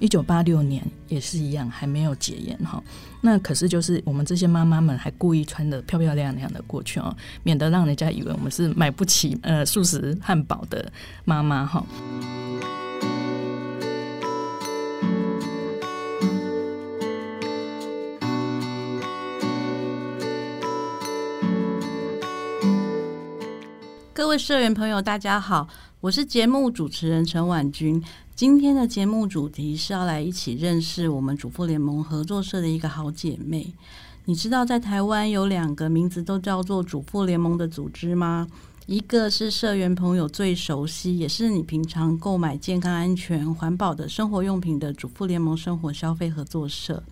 一九八六年也是一样，还没有解严哈。那可是就是我们这些妈妈们还故意穿的漂漂亮亮的过去哦，免得让人家以为我们是买不起呃素食汉堡的妈妈哈。各位社员朋友，大家好，我是节目主持人陈婉君。今天的节目主题是要来一起认识我们主妇联盟合作社的一个好姐妹。你知道在台湾有两个名字都叫做主妇联盟的组织吗？一个是社员朋友最熟悉，也是你平常购买健康、安全、环保的生活用品的主妇联盟生活消费合作社。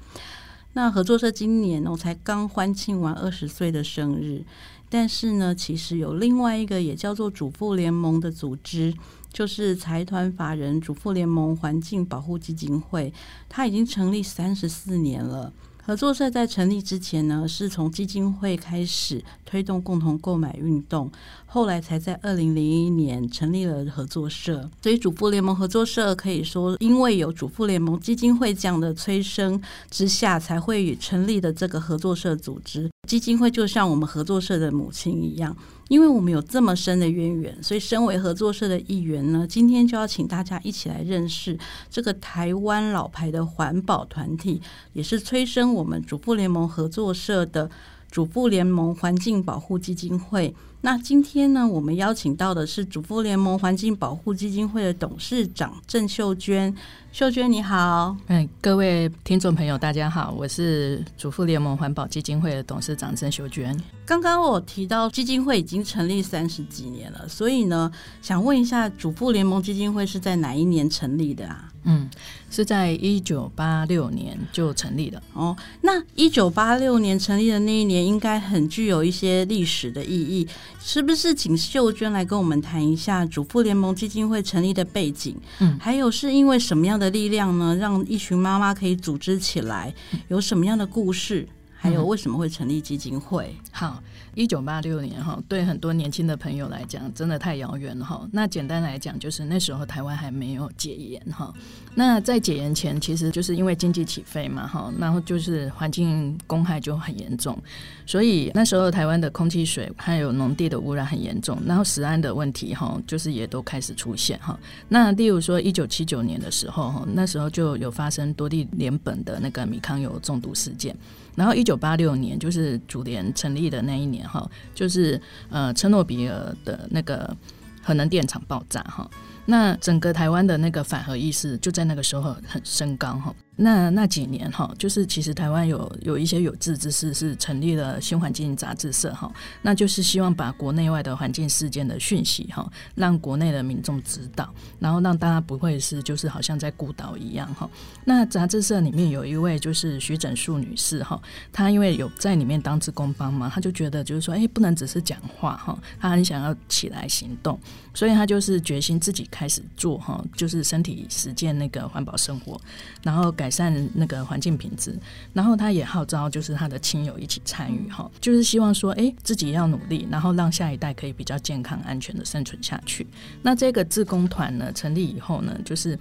那合作社今年我才刚欢庆完二十岁的生日。但是呢，其实有另外一个也叫做主妇联盟的组织，就是财团法人主妇联盟环境保护基金会，它已经成立三十四年了。合作社在成立之前呢，是从基金会开始推动共同购买运动，后来才在二零零一年成立了合作社。所以主妇联盟合作社可以说，因为有主妇联盟基金会这样的催生之下，才会成立的这个合作社组织。基金会就像我们合作社的母亲一样。因为我们有这么深的渊源，所以身为合作社的一员呢，今天就要请大家一起来认识这个台湾老牌的环保团体，也是催生我们主妇联盟合作社的主妇联盟环境保护基金会。那今天呢，我们邀请到的是主妇联盟环境保护基金会的董事长郑秀娟。秀娟你好，哎，各位听众朋友大家好，我是主妇联盟环保基金会的董事长郑秀娟。刚刚我提到基金会已经成立三十几年了，所以呢，想问一下主妇联盟基金会是在哪一年成立的啊？嗯，是在一九八六年就成立了。哦，那一九八六年成立的那一年，应该很具有一些历史的意义。是不是请秀娟来跟我们谈一下主妇联盟基金会成立的背景？嗯，还有是因为什么样的力量呢，让一群妈妈可以组织起来？有什么样的故事？还有为什么会成立基金会？嗯、好。一九八六年哈，对很多年轻的朋友来讲，真的太遥远了哈。那简单来讲，就是那时候台湾还没有解严哈。那在解严前，其实就是因为经济起飞嘛哈，然后就是环境公害就很严重，所以那时候台湾的空气、水还有农地的污染很严重，然后食安的问题哈，就是也都开始出现哈。那例如说一九七九年的时候哈，那时候就有发生多地联苯的那个米糠油中毒事件。然后，一九八六年就是主联成立的那一年，哈，就是呃，车诺比尔的那个核能电厂爆炸，哈，那整个台湾的那个反核意识就在那个时候很升高，哈。那那几年哈，就是其实台湾有有一些有志之士是成立了新环境杂志社哈，那就是希望把国内外的环境事件的讯息哈，让国内的民众知道，然后让大家不会是就是好像在孤岛一样哈。那杂志社里面有一位就是徐整树女士哈，她因为有在里面当志工帮忙，她就觉得就是说，哎，不能只是讲话哈，她很想要起来行动，所以她就是决心自己开始做哈，就是身体实践那个环保生活，然后改。善那个环境品质，然后他也号召，就是他的亲友一起参与哈，就是希望说，哎，自己要努力，然后让下一代可以比较健康、安全的生存下去。那这个自工团呢，成立以后呢，就是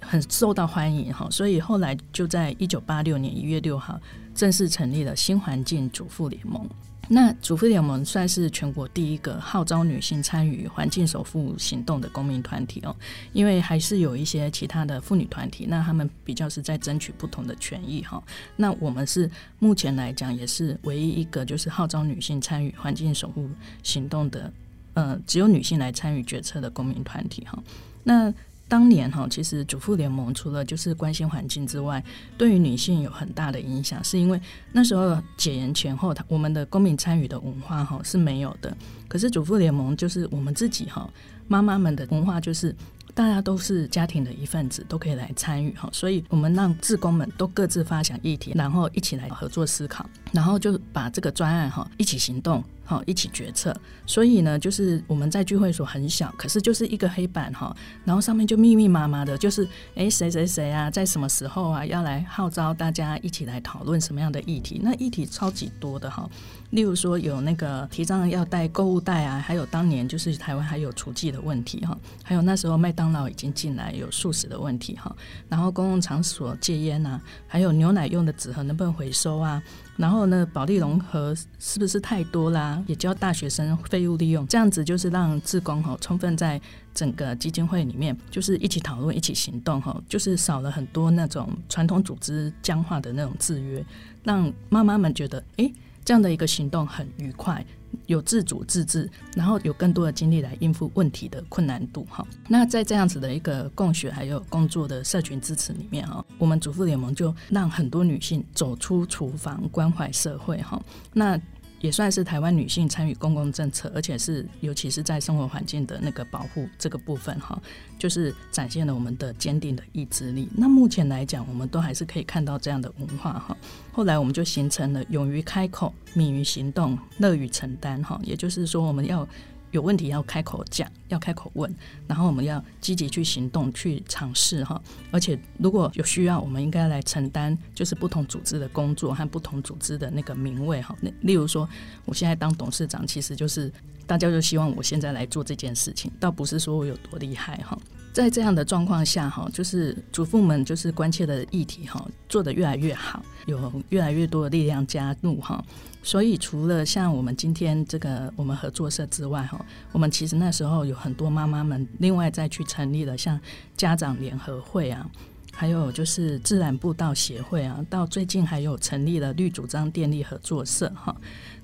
很受到欢迎哈，所以后来就在一九八六年一月六号正式成立了新环境主妇联盟。那主妇联盟算是全国第一个号召女性参与环境守护行动的公民团体哦，因为还是有一些其他的妇女团体，那他们比较是在争取不同的权益哈。那我们是目前来讲也是唯一一个就是号召女性参与环境守护行动的，呃，只有女性来参与决策的公民团体哈。那当年哈，其实主妇联盟除了就是关心环境之外，对于女性有很大的影响，是因为那时候解严前后，我们的公民参与的文化哈是没有的。可是主妇联盟就是我们自己哈，妈妈们的文化就是大家都是家庭的一份子，都可以来参与哈。所以我们让志工们都各自发想议题，然后一起来合作思考，然后就把这个专案哈一起行动。好一起决策。所以呢，就是我们在聚会所很小，可是就是一个黑板哈，然后上面就密密麻麻的，就是哎谁谁谁啊，在什么时候啊要来号召大家一起来讨论什么样的议题？那议题超级多的哈。例如说有那个提倡要带购物袋啊，还有当年就是台湾还有厨具的问题哈，还有那时候麦当劳已经进来有素食的问题哈，然后公共场所戒烟啊，还有牛奶用的纸盒能不能回收啊？然后呢，保利融合是不是太多啦？也教大学生废物利用，这样子就是让志工哈充分在整个基金会里面，就是一起讨论、一起行动哈，就是少了很多那种传统组织僵化的那种制约，让妈妈们觉得哎。这样的一个行动很愉快，有自主自治，然后有更多的精力来应付问题的困难度哈。那在这样子的一个共学还有工作的社群支持里面哈，我们主妇联盟就让很多女性走出厨房，关怀社会哈。那也算是台湾女性参与公共政策，而且是尤其是在生活环境的那个保护这个部分哈，就是展现了我们的坚定的意志力。那目前来讲，我们都还是可以看到这样的文化哈。后来我们就形成了勇于开口、敏于行动、乐于承担哈，也就是说我们要。有问题要开口讲，要开口问，然后我们要积极去行动，去尝试哈。而且如果有需要，我们应该来承担，就是不同组织的工作和不同组织的那个名位哈。那例如说，我现在当董事长，其实就是大家就希望我现在来做这件事情，倒不是说我有多厉害哈。在这样的状况下哈，就是主妇们就是关切的议题哈，做得越来越好，有越来越多的力量加入哈。所以，除了像我们今天这个我们合作社之外，哈，我们其实那时候有很多妈妈们另外再去成立了像家长联合会啊，还有就是自然步道协会啊，到最近还有成立了绿主张电力合作社哈。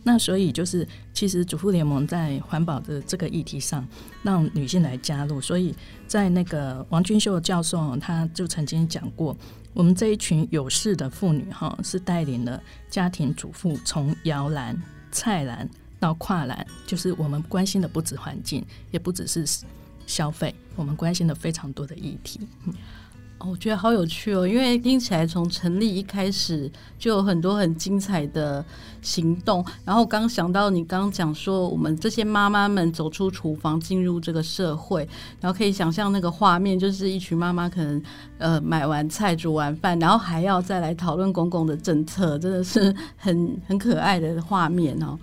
那所以就是，其实主妇联盟在环保的这个议题上，让女性来加入。所以在那个王君秀教授，他就曾经讲过。我们这一群有事的妇女，哈，是带领了家庭主妇从摇篮、菜篮到跨栏，就是我们关心的不止环境，也不只是消费，我们关心的非常多的议题。我觉得好有趣哦，因为听起来从成立一开始就有很多很精彩的行动。然后刚想到你刚讲说，我们这些妈妈们走出厨房进入这个社会，然后可以想象那个画面，就是一群妈妈可能呃买完菜煮完饭，然后还要再来讨论公共的政策，真的是很很可爱的画面哦。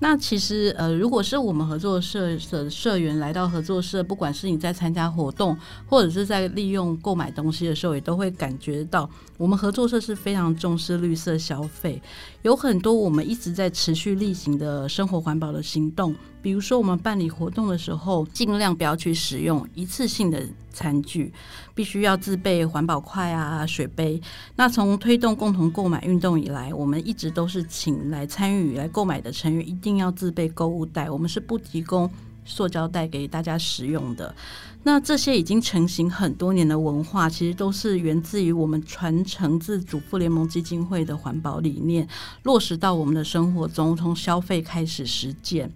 那其实，呃，如果是我们合作社的社员来到合作社，不管是你在参加活动，或者是在利用购买东西的时候，也都会感觉到，我们合作社是非常重视绿色消费，有很多我们一直在持续例行的生活环保的行动。比如说，我们办理活动的时候，尽量不要去使用一次性的餐具，必须要自备环保筷啊、水杯。那从推动共同购买运动以来，我们一直都是请来参与来购买的成员一定要自备购物袋，我们是不提供塑胶袋给大家使用的。那这些已经成型很多年的文化，其实都是源自于我们传承自主妇联盟基金会的环保理念，落实到我们的生活中，从消费开始实践。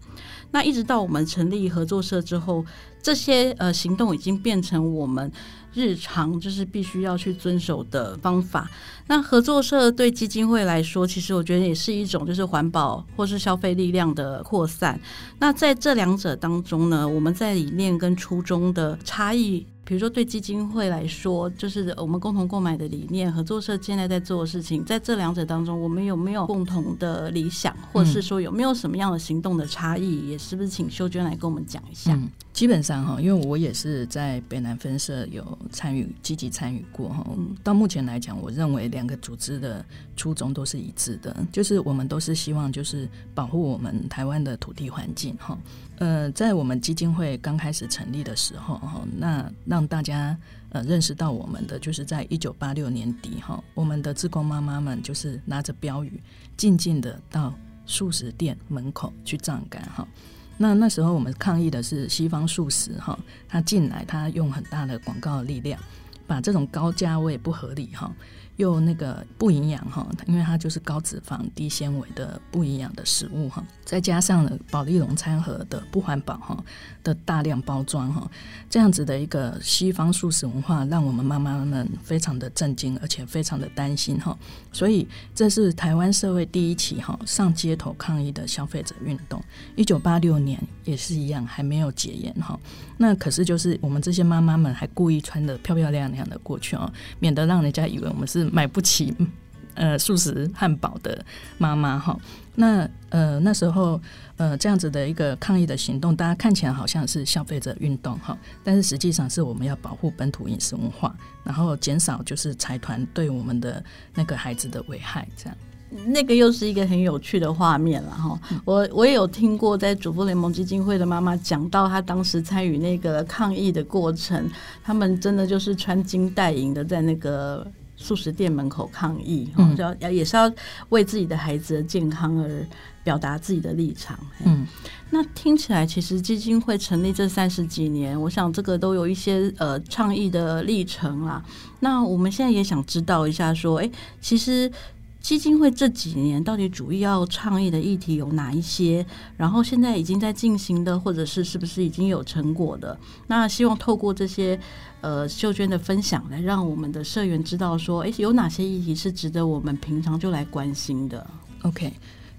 那一直到我们成立合作社之后，这些呃行动已经变成我们日常就是必须要去遵守的方法。那合作社对基金会来说，其实我觉得也是一种就是环保或是消费力量的扩散。那在这两者当中呢，我们在理念跟初衷的差异。比如说，对基金会来说，就是我们共同购买的理念；合作社现在在做的事情，在这两者当中，我们有没有共同的理想，或者是说有没有什么样的行动的差异？也是不是请秀娟来跟我们讲一下？嗯，基本上哈，因为我也是在北南分社有参与，积极参与过哈。到目前来讲，我认为两个组织的初衷都是一致的，就是我们都是希望就是保护我们台湾的土地环境哈。呃，在我们基金会刚开始成立的时候，哈，那让大家呃认识到我们的，就是在一九八六年底，哈，我们的志工妈妈们就是拿着标语，静静的到素食店门口去站岗，哈。那那时候我们抗议的是西方素食，哈，他进来，他用很大的广告的力量，把这种高价位不合理，哈。又那个不营养哈，因为它就是高脂肪、低纤维的不营养的食物哈，再加上了保丽龙餐盒的不环保哈的大量包装哈，这样子的一个西方素食文化，让我们妈妈们非常的震惊，而且非常的担心哈。所以这是台湾社会第一起哈上街头抗议的消费者运动。一九八六年也是一样，还没有解严哈。那可是就是我们这些妈妈们还故意穿得漂漂亮亮的过去哦，免得让人家以为我们是买不起呃素食汉堡的妈妈哈。那呃那时候呃这样子的一个抗议的行动，大家看起来好像是消费者运动哈，但是实际上是我们要保护本土饮食文化，然后减少就是财团对我们的那个孩子的危害这样。那个又是一个很有趣的画面了哈，我我也有听过在主妇联盟基金会的妈妈讲到，她当时参与那个抗议的过程，他们真的就是穿金戴银的在那个素食店门口抗议，嗯，要也是要为自己的孩子的健康而表达自己的立场。嗯，那听起来其实基金会成立这三十几年，我想这个都有一些呃倡议的历程啦。那我们现在也想知道一下，说，哎，其实。基金会这几年到底主要倡议的议题有哪一些？然后现在已经在进行的，或者是是不是已经有成果的？那希望透过这些呃秀娟的分享，来让我们的社员知道说，诶，有哪些议题是值得我们平常就来关心的？OK。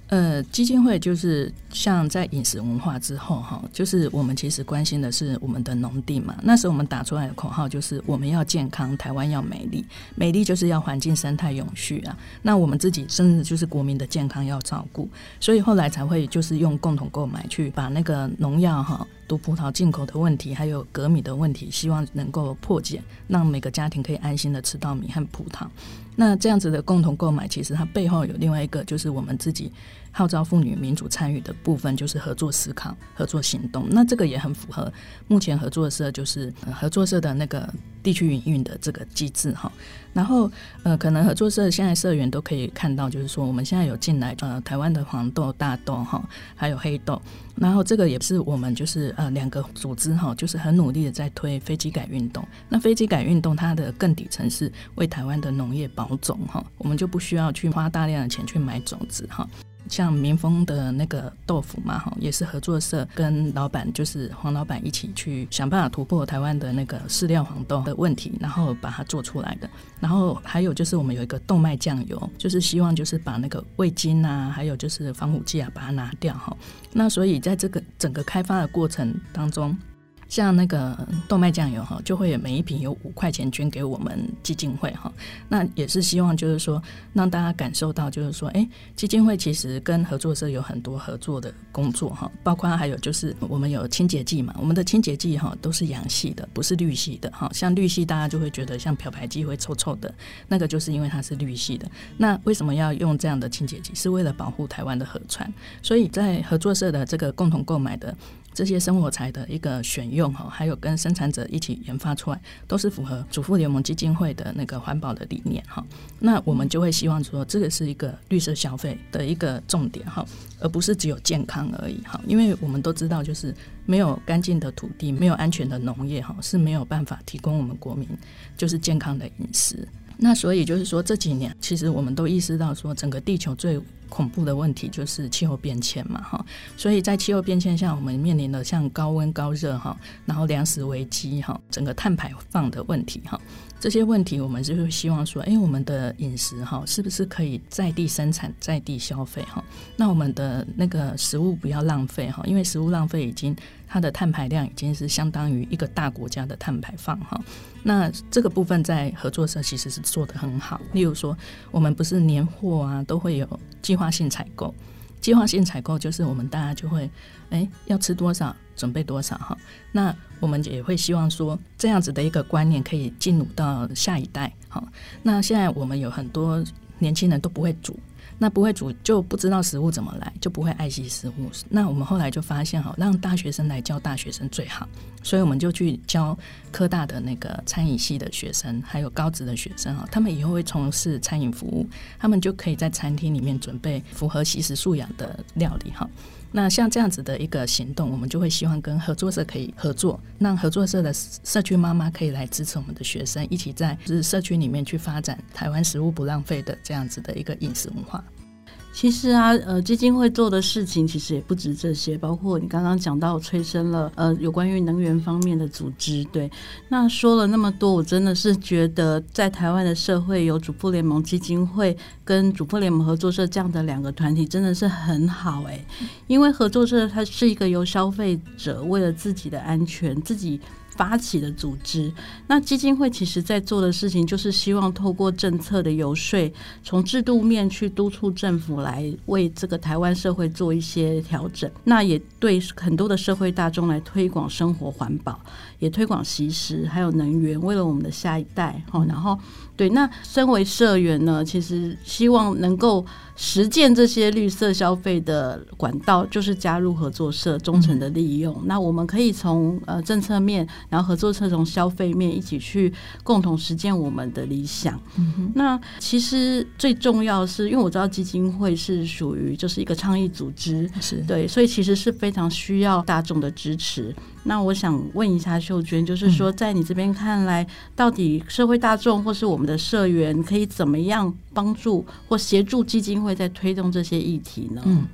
呃，基金会就是像在饮食文化之后哈，就是我们其实关心的是我们的农地嘛。那时候我们打出来的口号就是我们要健康，台湾要美丽，美丽就是要环境生态永续啊。那我们自己甚至就是国民的健康要照顾，所以后来才会就是用共同购买去把那个农药哈、毒葡萄进口的问题，还有鎘米的问题，希望能够破解，让每个家庭可以安心的吃到米和葡萄。那这样子的共同购买，其实它背后有另外一个，就是我们自己。号召妇女民主参与的部分就是合作思考、合作行动。那这个也很符合目前合作社就是合作社的那个地区营运的这个机制哈。然后呃，可能合作社现在社员都可以看到，就是说我们现在有进来呃台湾的黄豆、大豆哈，还有黑豆。然后这个也是我们就是呃两个组织哈，就是很努力的在推飞机改运动。那飞机改运动它的更底层是为台湾的农业保种哈，我们就不需要去花大量的钱去买种子哈。像民丰的那个豆腐嘛，哈，也是合作社跟老板，就是黄老板一起去想办法突破台湾的那个饲料黄豆的问题，然后把它做出来的。然后还有就是我们有一个动脉酱油，就是希望就是把那个味精啊，还有就是防腐剂啊，把它拿掉哈。那所以在这个整个开发的过程当中。像那个豆麦酱油哈，就会每一瓶有五块钱捐给我们基金会哈。那也是希望就是说，让大家感受到就是说，哎，基金会其实跟合作社有很多合作的工作哈，包括还有就是我们有清洁剂嘛，我们的清洁剂哈都是阳系的，不是氯系的哈。像氯系大家就会觉得像漂白剂会臭臭的，那个就是因为它是氯系的。那为什么要用这样的清洁剂？是为了保护台湾的河川。所以在合作社的这个共同购买的。这些生活材的一个选用哈，还有跟生产者一起研发出来，都是符合主妇联盟基金会的那个环保的理念哈。那我们就会希望说，这个是一个绿色消费的一个重点哈，而不是只有健康而已哈。因为我们都知道，就是没有干净的土地，没有安全的农业哈，是没有办法提供我们国民就是健康的饮食。那所以就是说，这几年其实我们都意识到说，整个地球最恐怖的问题就是气候变迁嘛，哈，所以在气候变迁下，我们面临的像高温高热哈，然后粮食危机哈，整个碳排放的问题哈，这些问题我们就是希望说，哎，我们的饮食哈，是不是可以在地生产、在地消费哈？那我们的那个食物不要浪费哈，因为食物浪费已经它的碳排量已经是相当于一个大国家的碳排放哈。那这个部分在合作社其实是做得很好，例如说，我们不是年货啊都会有计划性采购，计划性采购就是我们大家就会，哎，要吃多少准备多少哈。那我们也会希望说，这样子的一个观念可以进入到下一代哈。那现在我们有很多年轻人都不会煮。那不会煮就不知道食物怎么来，就不会爱惜食物。那我们后来就发现哈，让大学生来教大学生最好，所以我们就去教科大的那个餐饮系的学生，还有高职的学生哈，他们以后会从事餐饮服务，他们就可以在餐厅里面准备符合习食素养的料理哈。那像这样子的一个行动，我们就会希望跟合作社可以合作，让合作社的社区妈妈可以来支持我们的学生，一起在就是社区里面去发展台湾食物不浪费的这样子的一个饮食文化。其实啊，呃，基金会做的事情其实也不止这些，包括你刚刚讲到催生了呃有关于能源方面的组织。对，那说了那么多，我真的是觉得在台湾的社会有主妇联盟基金会跟主妇联盟合作社这样的两个团体真的是很好哎，因为合作社它是一个由消费者为了自己的安全自己。发起的组织，那基金会其实在做的事情，就是希望透过政策的游说，从制度面去督促政府来为这个台湾社会做一些调整。那也对很多的社会大众来推广生活环保，也推广习食，还有能源，为了我们的下一代。哈，然后对，那身为社员呢，其实希望能够。实践这些绿色消费的管道，就是加入合作社，忠诚的利用。嗯、那我们可以从呃政策面，然后合作社从消费面一起去共同实践我们的理想。嗯、哼那其实最重要是因为我知道基金会是属于就是一个倡议组织，是对，所以其实是非常需要大众的支持。那我想问一下秀娟，就是说，在你这边看来，到底社会大众或是我们的社员可以怎么样帮助或协助基金会在推动这些议题呢？嗯。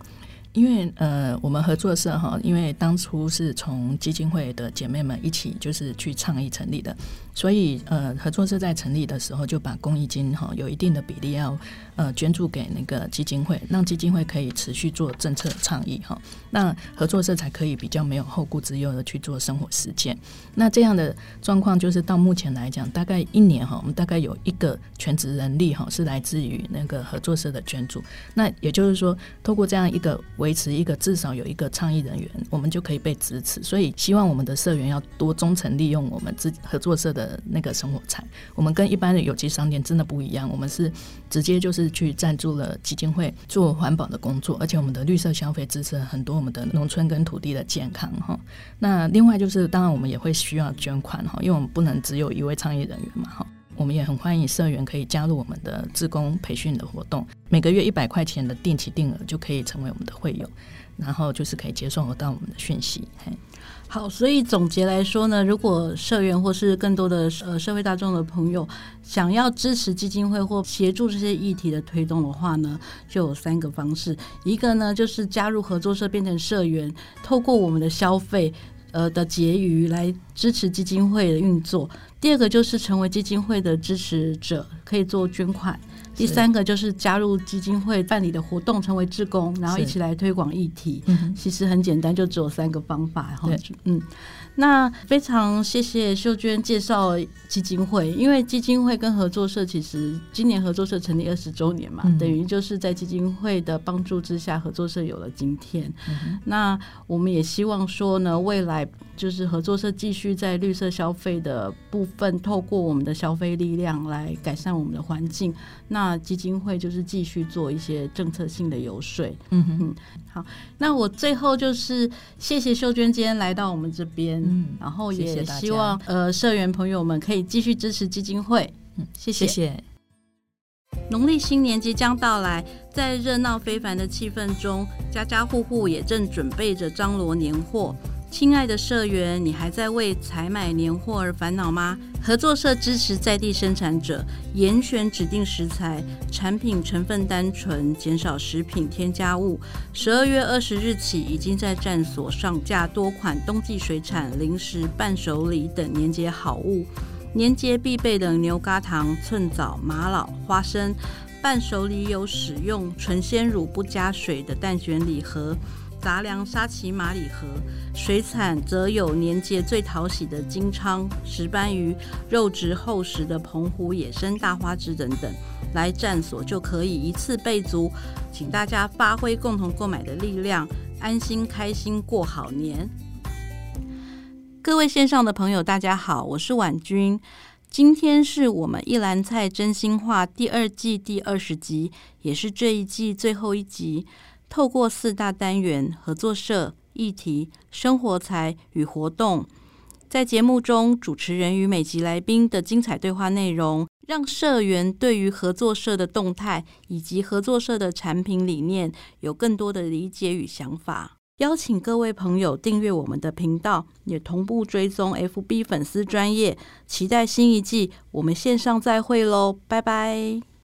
因为呃，我们合作社哈，因为当初是从基金会的姐妹们一起就是去倡议成立的，所以呃，合作社在成立的时候就把公益金哈有一定的比例要呃捐助给那个基金会，让基金会可以持续做政策倡议哈，那合作社才可以比较没有后顾之忧的去做生活实践。那这样的状况就是到目前来讲，大概一年哈，我们大概有一个全职人力哈是来自于那个合作社的捐助。那也就是说，透过这样一个。维持一个至少有一个倡议人员，我们就可以被支持。所以希望我们的社员要多忠诚利用我们自合作社的那个生活财。我们跟一般的有机商店真的不一样，我们是直接就是去赞助了基金会做环保的工作，而且我们的绿色消费支持了很多我们的农村跟土地的健康哈。那另外就是当然我们也会需要捐款哈，因为我们不能只有一位倡议人员嘛哈。我们也很欢迎社员可以加入我们的志工培训的活动，每个月一百块钱的定期定额就可以成为我们的会友，然后就是可以接受到我们的讯息。嘿，好，所以总结来说呢，如果社员或是更多的呃社会大众的朋友想要支持基金会或协助这些议题的推动的话呢，就有三个方式，一个呢就是加入合作社变成社员，透过我们的消费。呃的结余来支持基金会的运作。第二个就是成为基金会的支持者，可以做捐款。第三个就是加入基金会办理的活动，成为志工，然后一起来推广议题。其实很简单，就只有三个方法。对，嗯。那非常谢谢秀娟介绍基金会，因为基金会跟合作社其实今年合作社成立二十周年嘛，嗯、等于就是在基金会的帮助之下，合作社有了今天。嗯、那我们也希望说呢，未来就是合作社继续在绿色消费的部分，透过我们的消费力量来改善我们的环境。那基金会就是继续做一些政策性的游说。嗯哼，好，那我最后就是谢谢秀娟今天来到我们这边。嗯，然后也希望呃社员朋友们可以继续支持基金会。嗯，谢谢。谢谢。农历新年即将到来，在热闹非凡的气氛中，家家户户也正准备着张罗年货。亲爱的社员，你还在为采买年货而烦恼吗？合作社支持在地生产者，严选指定食材，产品成分单纯，减少食品添加物。十二月二十日起，已经在站所上架多款冬季水产、零食、伴手礼等年节好物。年节必备的牛轧糖、寸枣、玛瑙、花生；伴手礼有使用纯鲜乳不加水的蛋卷礼盒。杂粮沙琪玛礼盒，水产则有年节最讨喜的金鲳、石斑鱼、肉质厚实的澎湖野生大花枝等等，来站所就可以一次备足，请大家发挥共同购买的力量，安心开心过好年。各位线上的朋友，大家好，我是婉君，今天是我们一篮菜真心话第二季第二十集，也是这一季最后一集。透过四大单元合作社议题、生活财与活动，在节目中主持人与每集来宾的精彩对话内容，让社员对于合作社的动态以及合作社的产品理念有更多的理解与想法。邀请各位朋友订阅我们的频道，也同步追踪 FB 粉丝专业，期待新一季，我们线上再会喽，拜拜。